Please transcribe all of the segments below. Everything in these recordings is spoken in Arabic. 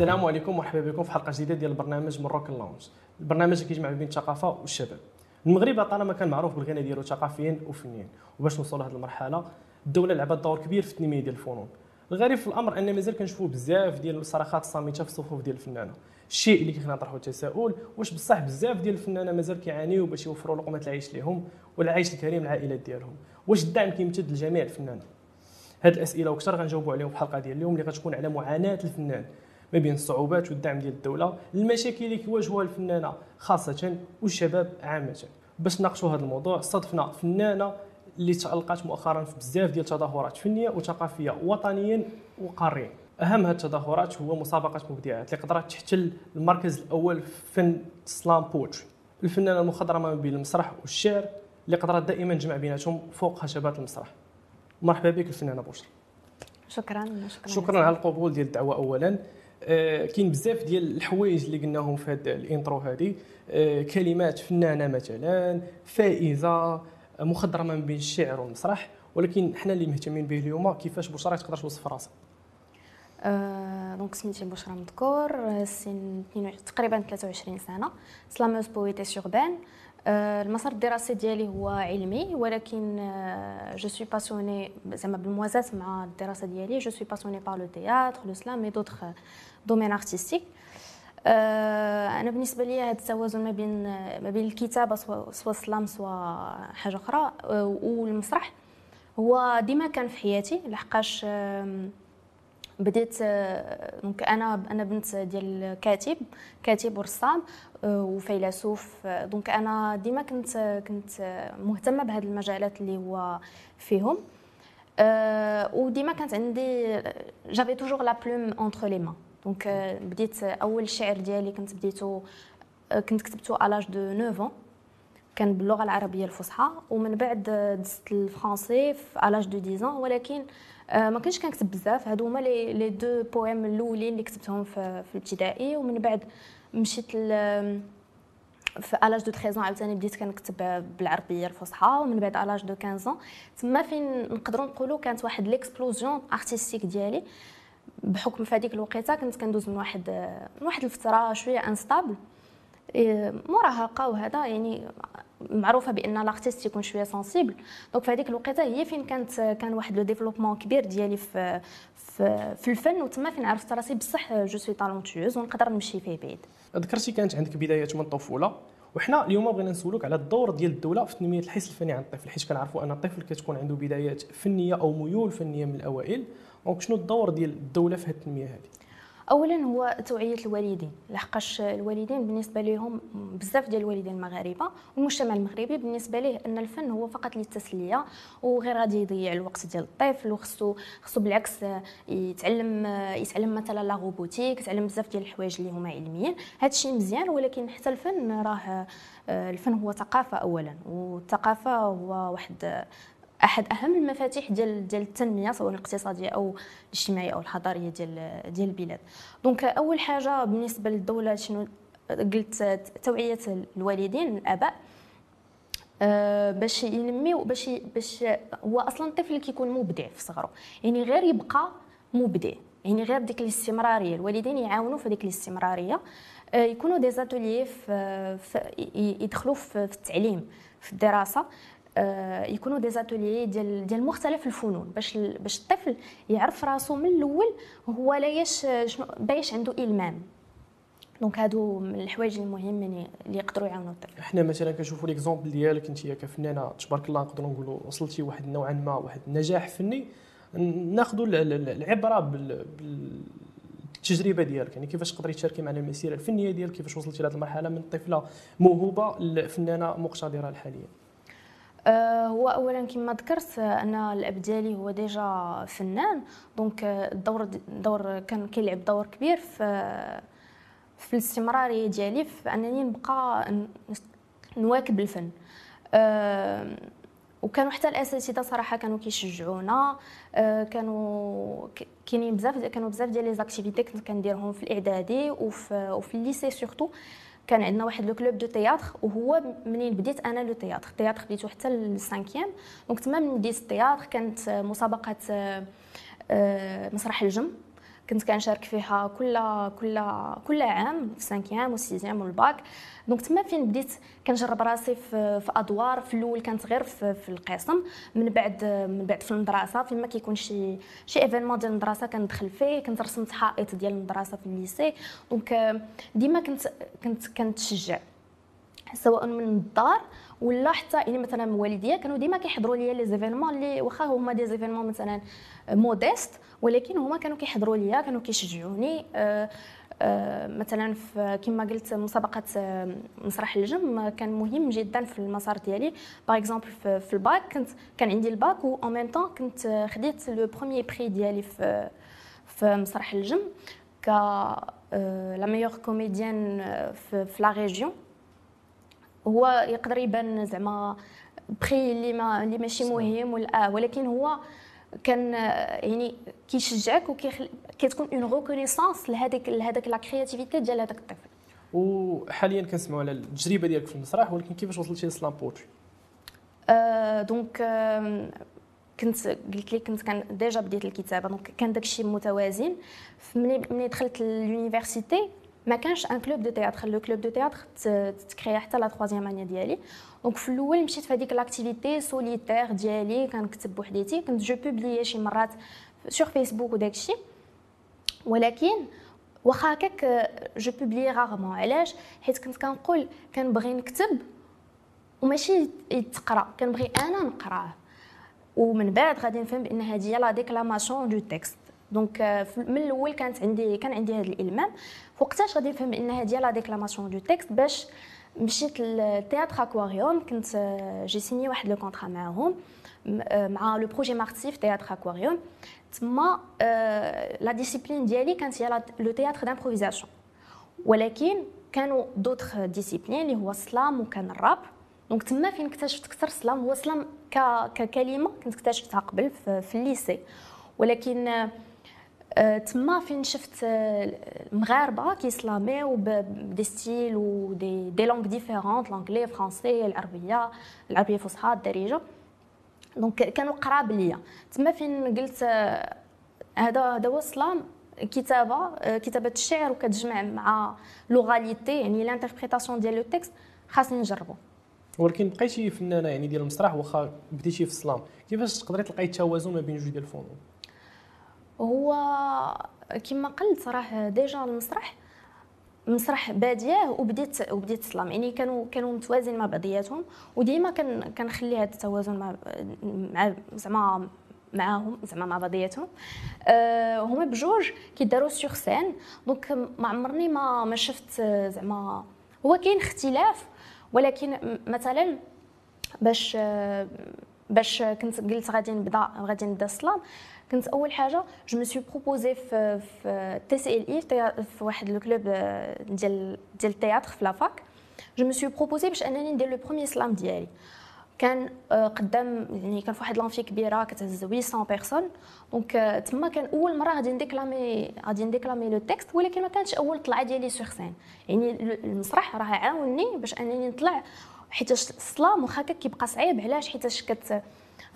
السلام عليكم ومرحبا بكم في حلقة جديدة ديال البرنامج Moroccan Lounge البرنامج اللي كيجمع بين الثقافة والشباب. المغرب طالما كان معروف بالغنى ديالو ثقافيا وفنيا وباش نوصلوا لهذه المرحلة الدولة لعبت دور كبير في التنمية ديال الفنون. الغريب في الأمر ان مازال كنشوفوا بزاف ديال الصراخات الصامتة في الصفوف ديال الفنانة. الشيء اللي كيخلينا نطرحوا التساؤل واش بصح بزاف ديال الفنانة مازال كيعانيوا باش يوفروا لقمة العيش لهم والعيش الكريم للعائلات ديالهم؟ واش الدعم كيمتد لجميع الفنانين؟ هاد الأسئلة وكثر غنجاوبوا عليهم في الحلقة ديال اليوم اللي غتكون على معاناة الفنان. ما بين الصعوبات والدعم ديال الدولة. المشاكل اللي كيواجهوها الفنانة خاصة والشباب عامة. باش نناقشوا هذا الموضوع استضفنا فنانة اللي تالقات مؤخرا في بزاف ديال التظاهرات فنية وثقافية وطنيا وقاريا. أهم هذه التظاهرات هو مسابقة مبدعات اللي قدرت تحتل المركز الأول في فن سلام بوتري الفنانة المخضرمة ما بين المسرح والشعر اللي قدرت دائما تجمع بيناتهم فوق خشبات المسرح. مرحبا بك الفنانة بشرى شكرا شكرا. شكرا على القبول ديال الدعوة اولا. كاين بزاف ديال الحوايج اللي قلناهم في هذا ال intro هذه آه، كلمات فنانه مثلا فائزة مخضرمة ما بين الشعر والمسرح. ولكن حنا اللي مهتمين به اليوم كيفاش بشرى تقدر توصف راسها؟ أه donc سميتي بشرى مذكور سن تقريبا 23 سنة. slameuse, poétesse urbaine أه المسار الدراسي ديالي هو علمي ولكن je suis passionnée زعما بالموازاة مع الدراسة ديالي je suis passionnée par le théâtre, le slam et d'autres domaines artistiques أنا بالنسبة لي هذا التوازن ما بين ما بين الكتابة سواء ال slam سواء حاجة أخرى والمسرح. هو ديما كان في حياتي لحقاش بديت donc أنا أنا بنت ديال كاتب كاتب ورسام وفيلسوف. donc أنا ديما كنت كنت مهتمة بهذه المجالات اللي هو فيهم. وديما كانت عندي j'avais toujours la plume entre les mains donc بديت أول شعر ديالي كنت بديتو كنت كتبته à l'âge de 9 كان باللغة العربية الفصحى. ومن بعد دزت الفرنسي في l'âge de 10 ولكن ما كنتش كنكتب بزاف. هادو هما les deux poèmes الأولين اللي كتبتهم في, في الابتدائي. ومن بعد مشيت في l'âge de 13 عاوتاني بديت كنكتب بالعربية الفصحى. ومن بعد l'âge de 15 تما فين نقدروا نقولوا كانت واحد l'explosion artistique ديالي. بحكم في هذيك الوقيتة كنت كندوز من واحد من واحد الفترة شوية instable مراهقة وهذا يعني معروفة بأن l'artiste يكون شوية sensible donc في هذيك الوقيتة هي فين كانت كان واحد le développement كبير ديالي في في, في الفن وتما فين عرفت راسي بصح je suis talentueuse ونقدر نمشي فيه بعيد. ذكرتي كانت عندك بدايات من الطفولة وحنا اليوم بغينا نسولوك على الدور ديال الدولة في تنمية الحس الفني عند الطفل حيت كنعرفوا أن الطفل كتكون عنده بدايات فنية أو ميول فنية من الأوائل. donc شنو الدور ديال الدولة في هذه التنمية هذه اولا هو توعية الوالدين لحقاش الوالدين بالنسبة لهم بزاف ديال الوالدين المغاربه والمجتمع المغربي بالنسبة ليه أن الفن هو فقط للتسلية وغير غادي يضيع الوقت ديال الطفل وخصو خصو بالعكس يتعلم يتعلم مثلا la robotique يتعلم بزاف ديال الحوايج اللي هما علميين. هذا الشيء مزيان ولكن حتى الفن راه الفن هو ثقافة اولا والثقافة هو واحد أحد أهم المفاتيح ديال ديال التنمية سواء الاقتصادية أو الاجتماعية أو الحضارية ديال ديال البلاد. donc أول حاجة بالنسبة للدولة شنو قلت توعية الوالدين الآباء أه باش ينميو باش باش هو أصلا الطفل كيكون مبدع في صغره. يعني غير يبقى مبدع. يعني غير ديك الاستمرارية. الوالدين يعاونوا في ديك الاستمرارية. أه يكونوا دي في يدخلوا في التعليم في الدراسة. آه، يكونوا دي زاتوليي ديال ديال مختلف الفنون. باش باش الطفل يعرف راسو من الأول هو لايش شنو بايش عنده إلمام. donc هادو من الحوايج المهمين اللي يقدروا يعاونوا الطفل. حنا مثلا كنشوفوا l'exemple ديالك أنت كفنانه تبارك الله نقدروا نقولوا وصلتي واحد نوعا ما واحد النجاح فني. ناخذوا العبرة بالتجربة ديالك. يعني كيفاش تقدري تشاركي معنا المسيرة الفنية ديالك كيفاش وصلتي لهذه المرحلة من طفلة موهوبة لفنانة مقتدرة الحاليه آه، هو اولا كما ذكرت أنا الأب ديالي هو déjà فنان. donc الدور الدور كان كيلعب دور كبير في في الاستمرارية ديالي في أنني نبقى نواكب الفن. أه وكانوا حتى الأساتذة صراحة كانوا كيشجعونا. أه كانوا كاينين بزاف كانوا بزاف ديال les activités كنت كنديرهم في الإعدادي وفي وفي ال lycée surtout كان عندنا واحد le club de théâtre وهو منين بديت أنا le théâtre. ال théâtre بديتو حتى لل cinquième. donc تما من بديت ال théâtre كانت مسابقة آه، مسرح الجم. كنت كنشارك فيها كل كل كل عام في cinquième و sixième وال bac donc تما فين بديت كنجرب راسي في, في أدوار في الأول كانت غير في, في القسم. من بعد من بعد في المدرسة فين ما كيكون شي شي événement ديال المدرسة كندخل فيه. كنت رسمت حائط ديال المدرسة في ال lycée donc ديما كنت كنت كنتشجع. سواء من الدار ولا حتى يعني مثلا والديا كانوا ديما كيحضروا ليا les événements اللي واخا هما des événements مثلا modestes ولكن هما كانوا كيحضروا ليا كانوا كيشجعوني. أه أه مثلا في كما قلت مسابقة آه، مسرح الجم كان مهم جدا في المسار ديالي. par exemple في, في الباك كنت كان عندي الباك و en même temps كنت خديت le premier prix ديالي في في مسرح الجم ك la meilleure comédienne في, في la région هو يقدر يبان زعما prix اللي ما اللي ماشي مهم ولا آه ولكن هو كان يعني كيشجعك وكتكون une reconnaissance لهذيك لهذاك la créativité ديال هذاك الطفل. وحاليا كنسمعوا على التجربة ديالك في المسرح ولكن كيفاش وصلتي ل slam poetry آه donc آه كنت قلت لك كنت كان déjà بديت الكتابة donc كان داكشي متوازن. ملي دخلت l'université ما كانش un club de théâtre. le club de théâtre تكريا حتى la troisième année ديالي. donc في الأول مشيت في هذيك l'activité solitaire ديالي. كنكتب بوحديتي. كنت je publiais شي مرات sur Facebook وداك الشيء ولكن واخا هكاك je publiais rarement علاش؟ حيت كنت كنقول كنبغي نكتب وماشي يتقرأ. كنبغي أنا نقرأه. ومن بعد غادي نفهم بأن هذه هي la déclamation de texte donc من الأول كانت عندي كان عندي هذا الإلمام. وقتاش غادي نفهم ان هذه la déclamation de texte باش مشيت لل Théâtre Aquarium كنت j'ai signé واحد le contrat معاهم مع le projet مارتيف Théâtre Aquarium. تما la discipline ديالي كانت هي le théâtre d'improvisation ولكن كانوا d'autres disciplines اللي هو ال slam وكان الراب. donc تما فين اكتشفت أكثر ال slam هو ال slam ككلمة كنت اكتشفتها قبل في ال lycée. ولكن آه، تما فين شفت آه، المغاربة كيسلاميو ب des styles و des langues différentes l'anglais français العربية العربية الفصحى الدارجة. donc كانوا قراب ليا. تما فين قلت آه، هذا هذا هو ال slam. كتابة كتابة الشعر وكتجمع مع l'oralité يعني l'interprétation ديال le texte خاصني نجربو. ولكن بقيتي فنانه يعني ديال المسرح واخا بديتي في ال slam كيفاش تقدري تلقاي التوازن ما بين جوج ديال الفنون؟ هو كما قلت صراحة déjà المسرح مسرح بادية وبديت وبديت ال slam يعني كانوا كانوا متوازين مع بعضياتهم وديما كنخلي هذا التوازن مع مع زعما معاهم زعما مع بعضياتهم. أه هما بجوج كيداروا sur scène donc ما عمرني ما ما شفت زعما هو كاين اختلاف ولكن مثلا باش باش كنت قلت غادي نبدا غادي نبدا ال slam كنت أول حاجة je me suis proposée في في تي سي ال اي في واحد le club ديال ديال ال théâtre في la fac. je me suis proposée باش أنني ندير le premier slam ديالي. كان قدام يعني كان في واحد l'amphi كبيرة كتهز 800 personnes. donc تما كان أول مرة غادي نديكلامي غادي نديكلامي le texte ولكن ما كانتش أول طلعة ديالي sur scène يعني المسرح راه عاوني باش أنني نطلع حيت ال slam واخا كيبقى صعيب علاش؟ حيتاش كت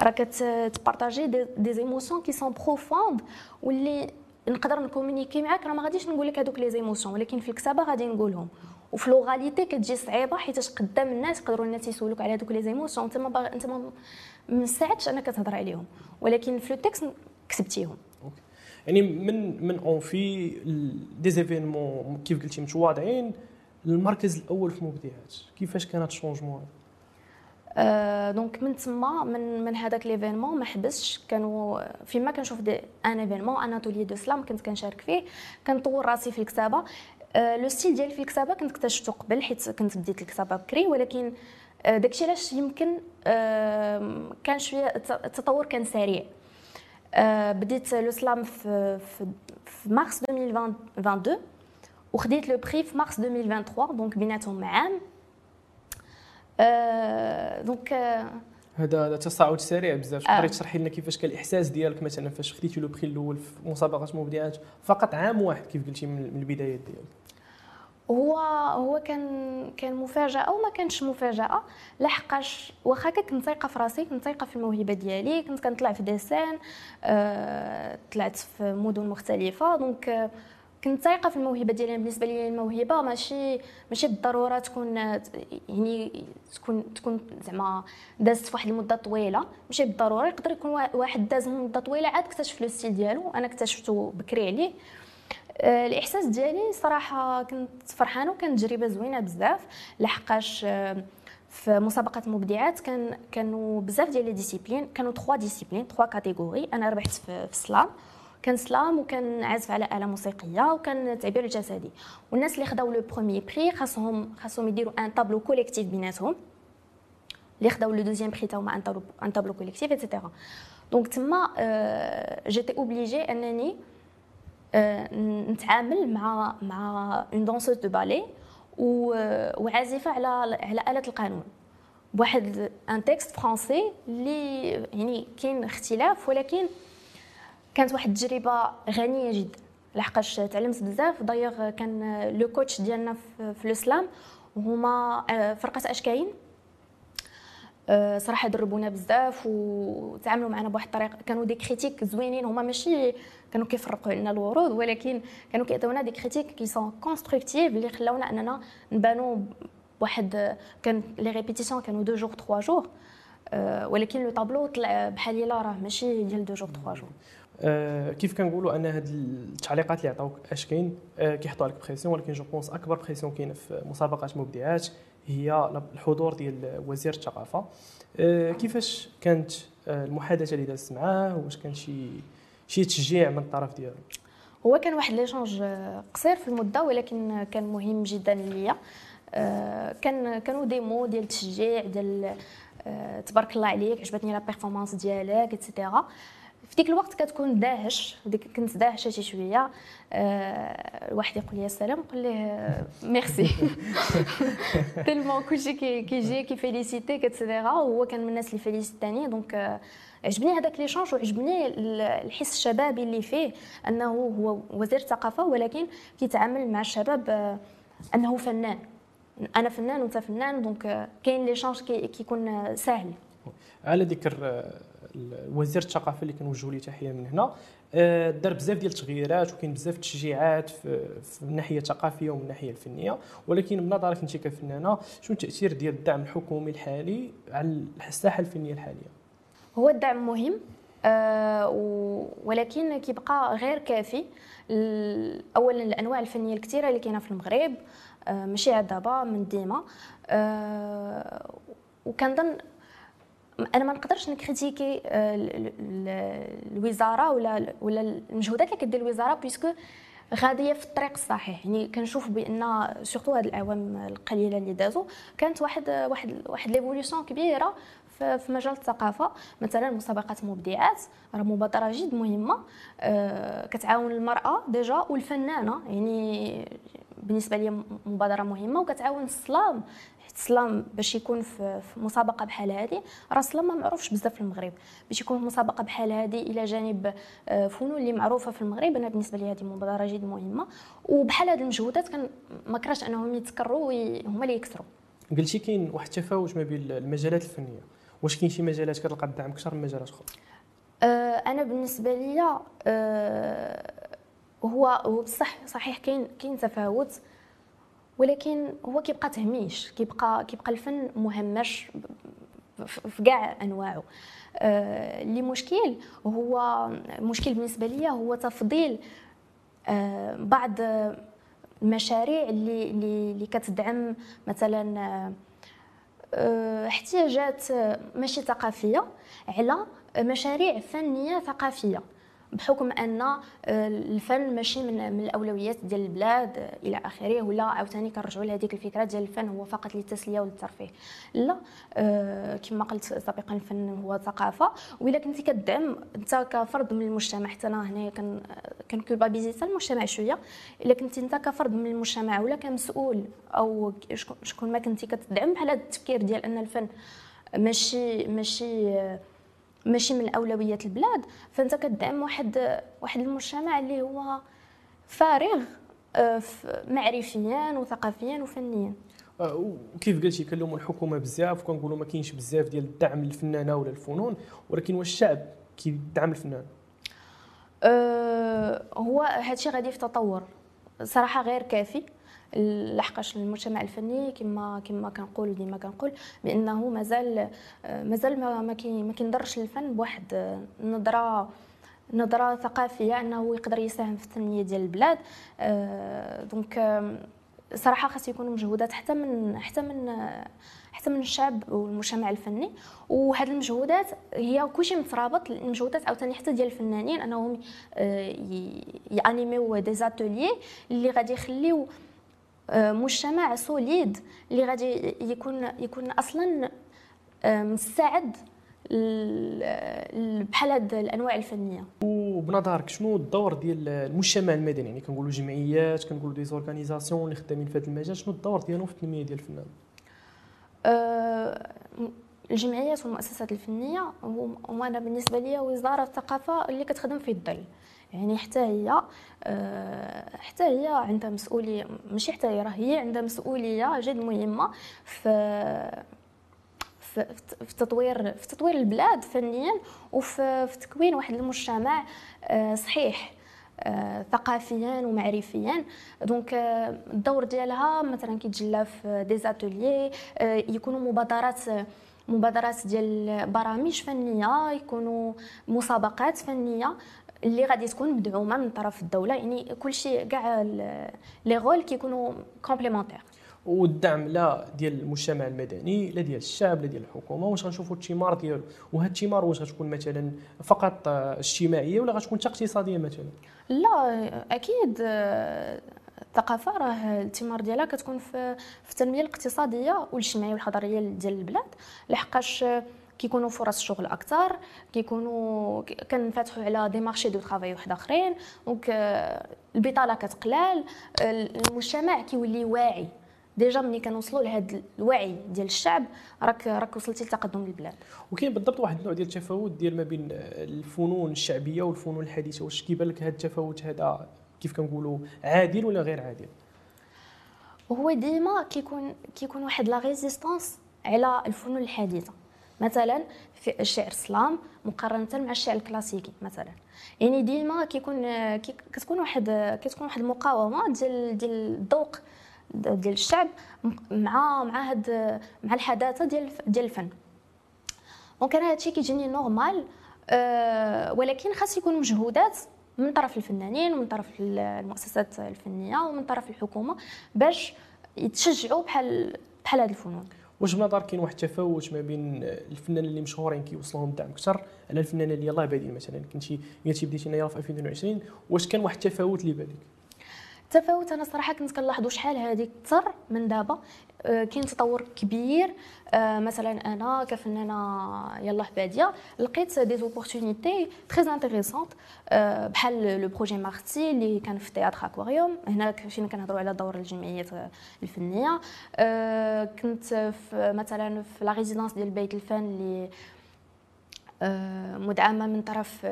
راه كتبارطاجي des émotions qui sont profondes واللي نقدر نكومونيكي معاك راه ما غاديش نقول لك هذوك les émotions ولكن في الكتابة غادي نقولهم. وفي l'oralité كتجي صعيبة حيت قدام الناس يقدروا الناس يسولوك على هذوك les émotions انت ما باغ... انت ما مساعدش انك تهضر عليهم. ولكن في ال texte كتبتيهم. يعني من من en fait des événements كيف قلتي متواضعين المركز الأول في المبدعات كيفاش كانت ال changement donc من تما من من هذاك l'événement ما حبسش كانوا فيما كنشوف un événement un atelier de slam كنت كنشارك فيه. كنطور راسي في الكتابة. le style ديالي في الكتابة كنت اكتشفته قبل حيت كنت بديت الكتابة بكري. ولكن داكشي علاش يمكن كان شوية التطور كان سريع. بديت le slam في في مارس 2022 وخديت le prix في مارس 2023 donc بيناتهم عام. donc هذا هذا تصاعد سريع بزاف. تقدري تشرحي لنا كيفاش كان الإحساس ديالك مثلا فاش خديتي لو بري الأول في مسابقه مبدعات فقط عام واحد كيف قلتي من البدايات ديالك؟ هو هو كان كان مفاجأة وما كانش مفاجأة. لحقاش واخا كنت ثايقه في راسي كنت ثايقه في الموهبة ديالي. كنت كنطلع في des scènes آه، طلعت في مدن مختلفة. donc آه، كنت ثايقه في الموهبة ديالي. بالنسبة لي الموهبة ماشي ماشي بالضرورة تكون يعني تكون تكون زعما دازت في واحد المدة طويلة. ماشي بالضرورة يقدر يكون واحد داز مدة طويلة عاد اكتشف le style ديالو. أنا اكتشفته بكري عليه. آه، الإحساس ديالي صراحة كنت فرحانة وكانت تجربة زوينة بزاف. لحقاش آه، في مسابقة المبدعات كان كانوا بزاف ديال les disciplines. كانوا 3 disciplines 3 catégories أنا ربحت في ال slam. كان slam وكان عازف على آلة موسيقية وكان التعبير الجسدي والناس اللي خداو le premier prix خاصهم خاصهم يديروا un tableau collectif بيناتهم. اللي خداو le deuxième prix تا هما un tableau collectif et cetera donc تما j'étais obligée انني نتعامل مع مع une danseuse de ballet وعازفة على على آلة القانون. بواحد un texte français اللي يعني كاين اختلاف ولكن كانت واحد التجربة غنية جدا لحقاش تعلمت بزاف. دايوغ كان le coach ديالنا في ال slam هما آه، فرقة أشكاين. آه، صراحة دربونا بزاف وتعاملوا معنا بواحد الطريقة. كانوا des critiques زوينين هما ماشي كانوا كيفرقوا لنا الورود ولكن كانوا كيعطيونا des critiques qui sont constructives اللي خلاونا أننا نبانوا بواحد كان les répétitions كانوا deux jours trois jours. ولكن le tableau طلع بحال راه ماشي ديال deux jours trois jours. آه كيف كنقولوا أن هاد التعليقات اللي عطاوك أش كاين آه كيحطوا عليك pression ولكن je pense أكبر pression كاينة في مسابقات مبدعات هي الحضور ديال وزير الثقافة. آه كيفاش كانت آه، المحادثة اللي دازت معاه؟ واش كان شي شي تشجيع من الطرف ديالو؟ هو كان واحد l'échange قصير في المدة ولكن كان مهم جدا ليا. آه، كان كانوا des mots ديال التشجيع ديال آه، تبارك الله عليك عجبتني la performance ديالك et cetera في ديك الوقت كتكون داهش ديك كنت داهشة شي شوية. أه الواحد يقول لي السلام نقول ليه merci. tellement كلشي كيجي كي féliciter يك et cetera وهو كان من الناس اللي féliciter اني donc آه، عجبني هذاك l'échange وعجبني الحس الشبابي اللي فيه أنه هو وزير الثقافة ولكن كيتعامل مع الشباب آه، أنه فنان. أنا فنان وأنت فنان. donc آه، كاين l'échange كيكون ساهل. على ذكر وزير الثقافة اللي كنوجهوا ليه تحية من هنا. دار بزاف ديال التغييرات وكاين بزاف التشجيعات في الناحيه الثقافيه ومن الناحيه الفنية. ولكن من نظرك انت كفنانه شنو التأثير ديال الدعم الحكومي الحالي على الساحة الفنية الحالية؟ هو الدعم مهم أه ولكن كيبقى غير كافي. اولا الأنواع الفنية الكثيرة اللي كاينة في المغرب أه ماشي عاد دابا من ديما أه وكنظن أنا ما نقدرش ن critiquer آه، الوزارة ولا ولا المجهودات اللي كدير الوزارة puisque غادية في الطريق الصحيح. يعني كنشوف بأن surtout هاد الأعوام القليلة اللي دازوا كانت واحد واحد واحد l'évolution كبيرة في مجال الثقافة. مثلا مسابقات مبدعات راه مبادرة جد مهمة. آه، كتعاون المرأة déjà والفنانة. يعني بالنسبة لي مبادرة مهمة وكتعاون ال slam ال slam باش يكون في, مسابقة بحال هذه راه ال slam ما معروفش بزاف في المغرب. باش يكون في مسابقة بحال هذه إلى جانب آه، فنون اللي معروفة في المغرب أنا بالنسبة لي هذه مبادرة جد مهمة. وبحال هذه المجهودات كان ما كراش أنهم يتكرروا هما اللي يكثروا قلتي كاين واحد التفاوت ما بين المجالات الفنية. واش كاين شي مجالات كتلقى الدعم أكثر من مجالات أخرى؟ أه أنا بالنسبة لي أه هو هو بصح صحيح كاين كاين تفاوت. ولكن هو كيبقى تهميش كيبقى كيبقى الفن مهمش في كاع أنواعه. آه، اللي مشكل هو مشكل بالنسبة لي هو تفضيل آه، بعض المشاريع اللي اللي كتدعم مثلا آه، احتياجات ماشي ثقافية على مشاريع فنية ثقافية. بحكم أن آه، الفن ماشي من, الأولويات ديال البلاد آه، إلى آخره ولا عاوتاني كنرجعوا لهذيك الفكرة ديال الفن هو فقط للتسلية وللترفيه لا آه، كما قلت سابقا الفن هو ثقافة وإلا كنتي كدعم أنت كفرد من المجتمع حتى أنا هنا كان كنكولبابيزي المجتمع شوية إلا كنتي أنت كفرد من المجتمع ولا كمسؤول أو شكون ما كنتي كتدعم بحال هذا التفكير ديال أن الفن ماشي ماشي ماشي من اولويات البلاد. فأنت كدعم واحد واحد المجتمع اللي هو فارغ آه، معرفيا وثقافيا وفنيا. آه، وكيف قلتي كنلوموا الحكومة بزاف وكنقولوا ما كاينش بزاف ديال الدعم للفنانة ولا الفنون ولكن واش الشعب كيدعم الفنان. أه هو هادشي غادي في تطور صراحة غير كافي. لحقاش المجتمع الفني كما كما كنقول ديما كنقول بأنه مازال مازال ما ما كينظرش للفن بواحد نظره نظرة ثقافية أنه يقدر يساهم في التنمية ديال البلاد. أه donc صراحة خاص يكونوا مجهودات حتى من حتى من حتى من الشعب والمجتمع الفني. وهذه المجهودات هي كلشي مترابط المجهودات عاوتاني حتى ديال الفنانين أنهم آه، ي animer يو des ateliers اللي غادي يخليو آه، مجتمع solide اللي غادي يكون يكون أصلا آه، مستعد بحال هاد الأنواع الفنية. وبنظرك شنو الدور ديال المجتمع المدني؟ يعني كنقولوا جمعيات كنقولوا دي زورغانيزاسيون اللي خدامين في هذا المجال شنو الدور ديالهم في التنمية ديال الفنان؟ أه الجمعيات والمؤسسات الفنية وأنا بالنسبة لي وزارة الثقافة اللي كتخدم في الظل. يعني حتى هي أه حتى هي عندها مسؤولية ماشي حتى هي راه هي عندها مسؤولية جد مهمة في في تطوير في تطوير البلاد فنيا وفي في تكوين واحد المجتمع آه، صحيح آه، ثقافيا ومعرفيا. دونك آه، الدور ديالها مثلا كيتجلى في دي زاتوليي يكونوا مبادرات مبادرات ديال برامج فنية يكونوا مسابقات فنية. اللي غادي تكون مدعومة من طرف الدولة يعني كلشي كاع لي رول كيكونوا complémentaires. والدعم لا ديال المجتمع المدني لا ديال الشعب لا ديال الحكومة. واش غنشوفوا الثمار ديالو وهاد الثمار واش غتكون مثلا فقط اجتماعية ولا غتكون حتى اقتصاديه مثلا؟ لا أكيد الثقافة راه الثمار ديالها كتكون في في التنمية الاقتصادية والاجتماعية والحضارية ديال البلاد. لحقاش كيكونوا فرص شغل أكثر كيكونوا كنفتحوا على des marchés de travail واحد آخرين. donc البطالة كتقلال المجتمع كيولي واعي. déjà ملي كنوصلوا لهذا الوعي ديال الشعب راك راك وصلتي لتقدم البلاد. وكاين بالضبط واحد النوع ديال التفاوت ديال ما بين الفنون الشعبية والفنون الحديثة. واش كيبان لك هذا التفاوت هذا كيف كنقولوا عادل ولا غير عادل؟ هو ديما كيكون كيكون واحد la résistance على الفنون الحديثة. مثلا في الشعر ال slam مقارنة مع الشعر الكلاسيكي مثلا. يعني ديما كيكون كتكون واحد كتكون واحد المقاومة ديال ديال الذوق ديال الشعب مع مع هاد مع الحداثة ديال ديال الفن. donc أنا هادشي كيجيني normal أه ولكن خاص يكون مجهودات من طرف الفنانين ومن طرف المؤسسات الفنية ومن طرف الحكومة باش يتشجعوا بحال بحال هاد الفنون. واش بنظر كاين واحد التفاوت ما بين الفنانين اللي مشهورين كيوصلهم الدعم أكثر على الفنانين اللي يلاه بادين مثلا كنتي قلتي بديتي نايا في 2020 واش كان واحد التفاوت اللي بالك؟ التفاوت. أنا صراحة كنت كنلاحظوا شحال هذه كثر من دابا. آه، كاين تطور كبير. آه، مثلا أنا كفنانه يلاه بادية لقيت des opportunités très intéressantes بحال le projet مارتي اللي كان في théâtre aquarium هنا فين كنهضروا على دور الجمعيات الفنية. آه، كنت في مثلا في la résidence ديال بيت الفن اللي مدعمة من طرف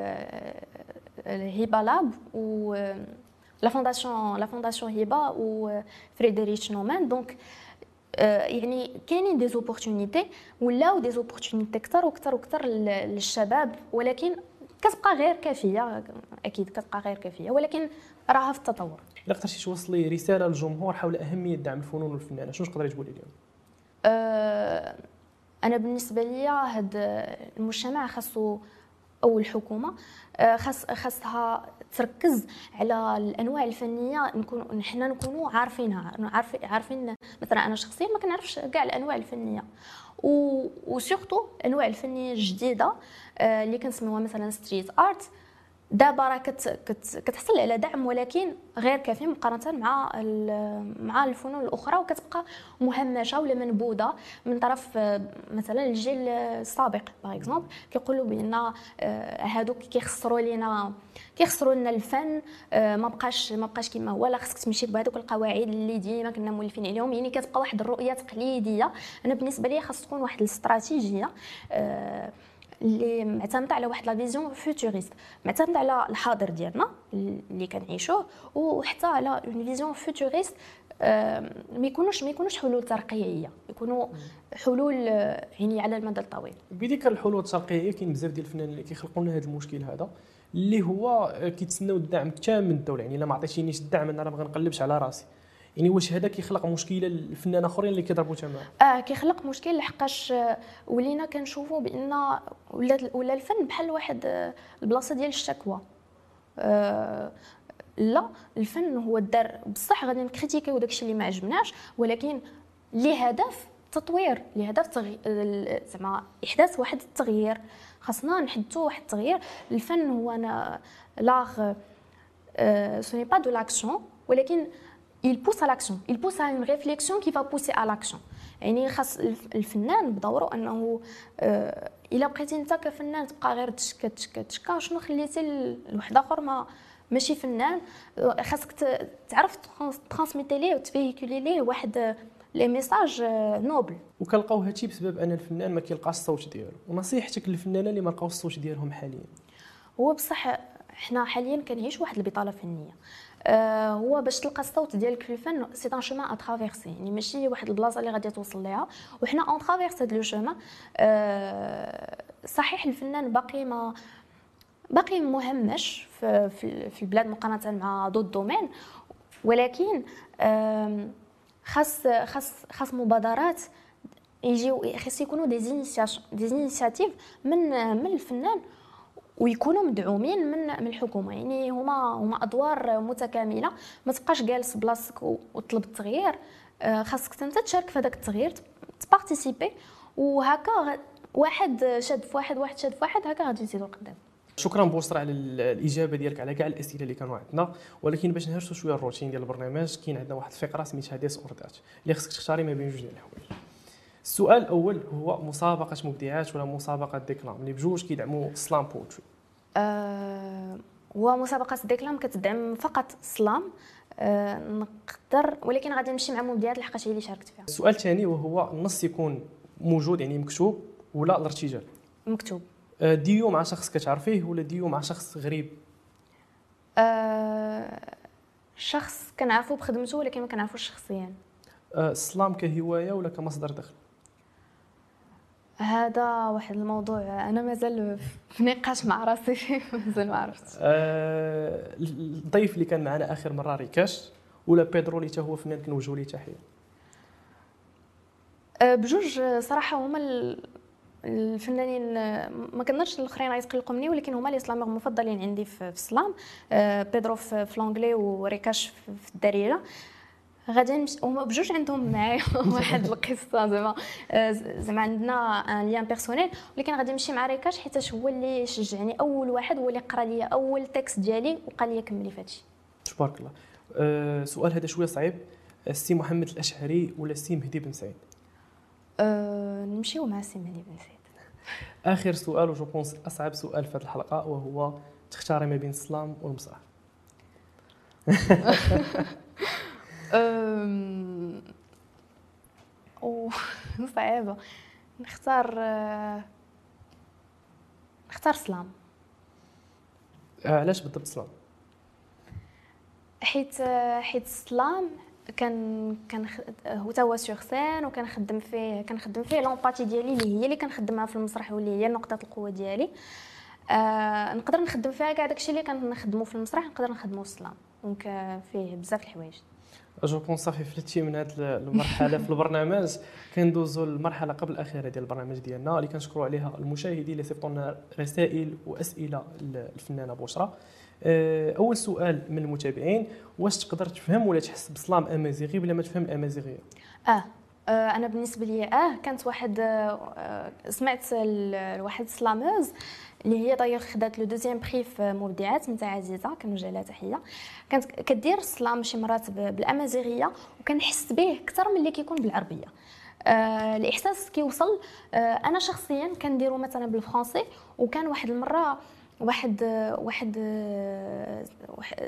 هبة لاب و la fondation la fondation هبة وفريدريش نومان donc يعني كاينين des opportunités ولاو des opportunités أكثر وأكثر وأكثر للشباب ولكن كتبقى غير كافيه أكيد كتبقى غير كافيه ولكن راها في التطور إلا قدرتي توصلي رسالة للجمهور حول أهمية دعم الفنون والفنانة شنو تقدري تقولي لهم أه أنا بالنسبة لي هذا المجتمع خاصو أو الحكومة آه، خاص خاصها تركز على الأنواع الفنية نكون نحنا نكونوا عارفينها عارفين عارفين مثلا أنا شخصيا ما كنعرفش كاع الأنواع الفنية. وسورتو الانواع الفنية الجديدة آه، اللي كنسميوها مثلا street art دابا راه كت كت كتحصل على دعم ولكن غير كافي مقارنة مع مع الفنون الأخرى وكتبقى مهمشة ولا منبوذة من طرف مثلا الجيل السابق. par exemple كيقولوا بأن آه، هادوك كيخسروا لينا كيخسروا لنا الفن آه، ما بقاش ما بقاش كما هو لا خصك تمشي بهذوك القواعد اللي ديما كنا مولفين عليهم. يعني كتبقى واحد الرؤية تقليدية. أنا بالنسبة لي خاص تكون واحد الاستراتيجية آه، اللي معتمده على واحد la vision futuriste معتمده على الحاضر ديالنا اللي كنعيشوه وحتى على une vision futuriste ما يكونوش ما يكونوش حلول ترقيعية. يكونوا حلول يعني على المدى الطويل. بديك الحلول الترقيعية كاين بزاف ديال الفنانين اللي كيخلقوا لنا هذا المشكل هذا اللي هو كيتسناو الدعم كامل من الدولة. يعني إلا ما عطيتينيش الدعم أنا راه ما غنقلبش على راسي. يعني واش هذا كيخلق مشكلة للفنان آخرين اللي كيضربوا ثمن آه كيخلق مشكل لحقاش ولينا كنشوفوا بأن ولا ولا الفن بحال واحد البلاصة ديال الشكوى. آه لا الفن هو الدار. بصح غادي نكريتيكيو داكشي اللي ما عجبناش ولكن لهدف تطوير لهدف تغي... زعما إحداث واحد التغيير. خاصنا نحدثوا واحد التغيير. الفن هو أنا l'art ce n'est pas de l'action ولكن il pousse à l'action. Il pousse à une réflexion qui va pousser à l'action. يعني خاص الفنان بدوره أنه آه إلا بقيتي أنت كفنان تبقى غير تشكا تشكا تشكا. شنو خليتي لواحد آخر ما ماشي فنان؟ خاصك تعرف transmettre ليه وت véhiculer ليه واحد les messages nobles. وكنلقاو هادشي بسبب أن الفنان ما كيلقاش الصوت ديالو. ونصيحتك للفنانة اللي ما لقاوش الصوت ديالهم حاليا. هو بصح حنا حاليا كنعيش واحد البطالة فنية. آه هو باش تلقى الصوت ديالك في الفن c'est un chemin à traverser يعني ماشي واحد البلاصة اللي غادي توصل ليها. وحنا on traverse هاد le chemin آه صحيح الفنان باقي ما باقي مهمش في, في, البلاد مقارنة مع d'autres domaines. ولكن خاص خاص خاص مبادرات يجيو خاص يكونوا des initiatives من من الفنان. ويكونوا مدعومين من من الحكومة. يعني هما هما أدوار متكاملة. ما تبقاش جالس بلاصتك وتطلب التغيير. آه، خاصك أنت تشارك في هذاك التغيير ت participer وهكا واحد شاد في واحد واحد شاد في واحد هكا غادي نزيدو لقدام شكرا بشرى على الإجابة ديالك على كاع الأسئلة اللي كانوا عندنا. ولكن باش نهرسوا شوية الروتين ديال البرنامج كاين عندنا واحد الفقرة سميتها dis ou rate اللي خصك تختاري ما بين جوج ديال الحوايج. السؤال الأول هو مسابقة مبدعات ولا مسابقة déclame؟ اللي بجوج كيدعموا slam poetry أه هو مسابقه déclame كتدعم فقط slam. أه نقدر ولكن غادي نمشي مع مبدعات لحقاش هي اللي شاركت فيها. السؤال الثاني وهو النص يكون موجود يعني مكتوب ولا الارتجال؟ مكتوب. أه ديو مع شخص كتعرفيه ولا ديو مع شخص غريب؟ أه شخص كنعرفو بخدمته ولكن ما كنعرفوش شخصيا. السلام كهواية ولا كمصدر دخل؟ هذا واحد الموضوع أنا مازال في نقاش مع راسي مازال ما عرفت آه الضيف اللي كان معنا آخر مرة ريكاش ولا بيدرو اللي هو فنان كنوجهوا ليه تحيه أه بجوج صراحة هما الفنانين ما كنظنش الأخرين غيتقلقوا مني ولكن هما الاسلاميين المفضلين عندي في السلام. أه بيدرو في l'anglais وريكاش في الدارجه غادي نمشي هما بجوج عندهم معايا واحد القصة زعما. زعما عندنا un lien personnel ولكن غادي نمشي مع ريكاش حيت هو اللي شجعني. أول واحد هو اللي قرا لي أول texte ديالي وقال لي كملي فهادشي تبارك الله. أه سؤال هذا شوية صعيب. السي محمد الأشعري ولا السي مهدي بن سعيد؟ أه نمشيو مع السي مهدي بن سعيد. آخر سؤال و je pense أصعب سؤال في هذه الحلقة وهو تختاري ما بين ال slam والمسرح أو صعيبة. نختار نختار slam. آه، علاش بالضبط slam؟ حيت حيت slam كان كان هو تا هو sur scène وكنخدم فيه كنخدم فيه l'empathie ديالي اللي هي اللي كنخدمها في المسرح واللي هي نقطة القوة ديالي. آه نقدر نخدم فيها كاع داكشي اللي كنخدمو في المسرح نقدر نخدمو في ال slam donc فيه بزاف الحوايج. je pense صافي فلتي من هذه المرحلة في البرنامج كندوزو للمرحلة قبل الأخيرة ديال البرنامج ديالنا اللي كنشكروا عليها المشاهدين اللي صيفطوا لنا رسائل وأسئلة للفنانة بشرى. آه، أول سؤال من المتابعين واش تقدر تفهم ولا تحس ب slam أمازيغي بلا ما تفهم الأمازيغية؟ آه. أنا بالنسبة لي آه كانت واحد آه، سمعت واحد سلاموز اللي هي داير خدات le deuxième prix في مبدعات نتاع عزيزة كنوجه لها تحية. كانت كدير slam شي مرات بالأمازيغية وكنحس به أكثر من اللي كيكون بالعربية. آه الإحساس كيوصل آه أنا شخصيا كنديرو مثلا بالفرنسي وكان واحد المرة واحد واحد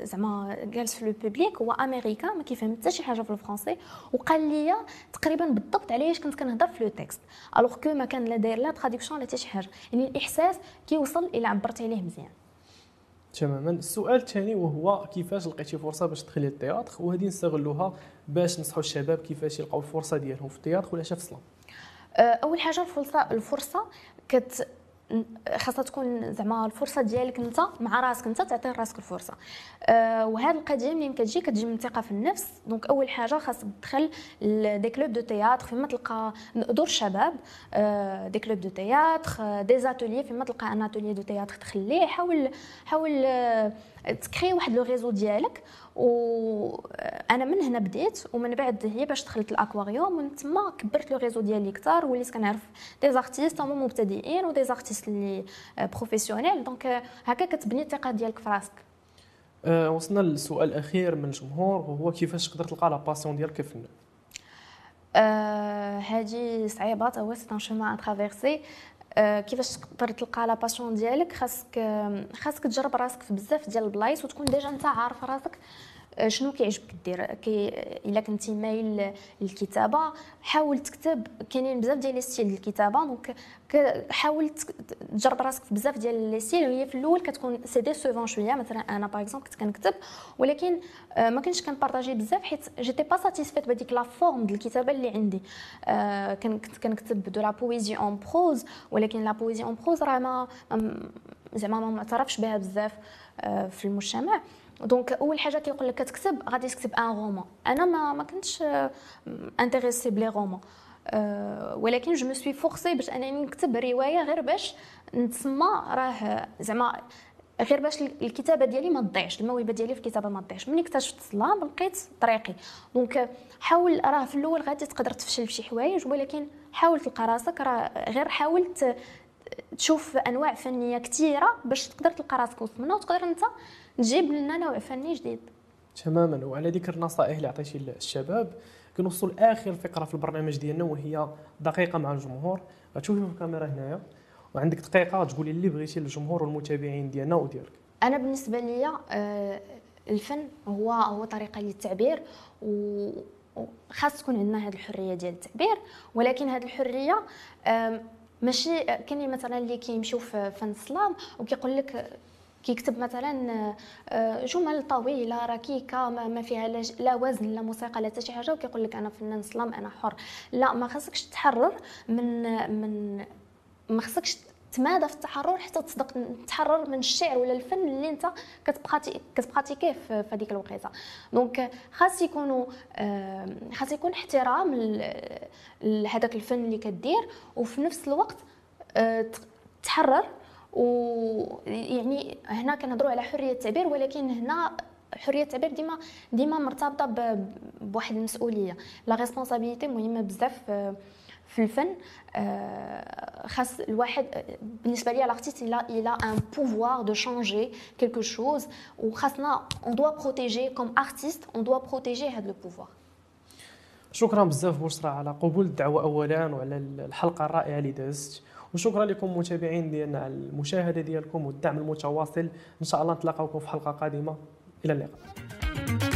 زعما جالس في le public هو أمريكا ما كيفهم حتى شي حاجة في الفرونسي وقال لي تقريبا بالضبط علاش كنت كنهضر في le texte alors que ما كان لا داير la traduction لا حتى شي حاجة. يعني الإحساس كيوصل إلى عبرت عليه مزيان. تماما. السؤال الثاني وهو كيفاش لقيتي فرصة باش تدخلي لل théâtre؟ وهذه نستغلوها باش نصحوا الشباب كيفاش يلقاو الفرصة ديالهم في ال théâtre ولا في ال slam أه، أول حاجة الفرصة الفرصة كت خاصها تكون زعما الفرصة ديالك انت مع راسك انت تعطي راسك الفرصة. أه وهذه القضية منين كتجي كتجي من الثقه في النفس. دونك أول حاجة خاصك تدخل des clubs de théâtre فيما تلقى دور الشباب أه des clubs de théâtre des ateliers فيما تلقى un atelier de théâtre تخليه حاول حاول أه تكري واحد le réseau ديالك. وأنا من هنا بديت ومن بعد هي باش دخلت الأكواريوم ومن تما كبرت le réseau ديالي كثار وليت كنعرف des artistes هما مبتدئين و des artistes اللي professionnels donc هكا كتبني الثقة ديالك في راسك. أه وصلنا للسؤال الأخير من الجمهور وهو كيفاش تقدر تلقى la passion ديالك كفنان أه هذه صعيبة هو c'est un chemin à traverser آه، كيفاش تقدر تلقى la passion ديالك؟ خاصك خاصك تجرب راسك في بزاف ديال البلايص وتكون déjà انت عارف راسك آه، شنو كيعجبك دير؟ كي إلا كنتي مايل للكتابة حاول تكتب. كاينين بزاف ديال les styles الكتابه donc حاول تجرب راسك في بزاف ديال les styles. وهي في الأول كتكون c'est décevant شوية. مثلا أنا باغ exemple كنت كنكتب ولكن آه، ما كنتش كن partager بزاف حيت j'étais pas satisfaite بهذيك la forme ديال الكتابة اللي عندي. آه، كنت كنكتب de la poésie en prose ولكن la poésie en prose راه ما زعما ما معترفش بها بزاف في المجتمع. donc اول حاجة كيقول لك كتكتب غادي تكتب un roman أنا ما ما كنتش intéressée par les romans ولكن je suis forcée باش انني نكتب روايه غير باش نتسمى راه زعما غير باش الكتابه ديالي ما تضيعش الموهبه ديالي في الكتابه ما تضيعش ملي اكتشفت الظلام لقيت طريقي دونك حاول راه في الأول غادي تقدر تفشل في شي حوايج ولكن حاول تلقى راسك راه غير حاول تشوف أنواع فنية كثيره باش تقدر تلقى راسك منها وتقدر أنت تجيب لنا نوع فني جديد. تماما. وعلى ذكر النصائح اللي عطيتي للشباب كنوصل لآخر فقرة في البرنامج ديالنا وهي دقيقة مع الجمهور. غتشوفي في الكاميرا هنايا وعندك دقيقة تقولي اللي بغيتي للجمهور والمتابعين ديالنا وديالك. أنا بالنسبة لي آه، الفن هو هو طريقة للتعبير و خاص تكون عندنا هذه الحرية ديال التعبير. ولكن هذه الحرية ماشي كاين مثلا اللي كيمشيو في فن السلام وكيقول لك كيكتب مثلا آه، جمل طويلة ركيكة ما فيها لا وزن لا موسيقى لا حتى شي حاجة وكيقول لك أنا فنان سلام أنا حر. لا ما خاصكش تحرر من من ما خاصكش تمادى في التحرر حتى تصدق تحرر من الشعر ولا الفن اللي أنت كتبقاتيكيه في هذيك الوقيتة. دونك خاص يكونوا خاص يكون احترام لهذاك الفن اللي كدير وفي نفس الوقت آه، تحرر ويعني هنا كنهضروا على حرية التعبير ولكن هنا حرية التعبير ديما ديما مرتبطة بواحد المسؤولية. la responsabilité مهمة بزاف في الفن. آه، خاص الواحد بالنسبة ل l'artiste il a il a un pouvoir de changer quelque chose وخاصنا on doit protéger comme artistes on doit protéger هذا le pouvoir شكرا بزاف بشرى على قبول الدعوة اولا وعلى الحلقة الرائعة اللي دازت. وشكرا لكم متابعين ديالنا على المشاهدة ديالكم والدعم المتواصل. إن شاء الله نتلاقاوكم في حلقة قادمة. إلى اللقاء.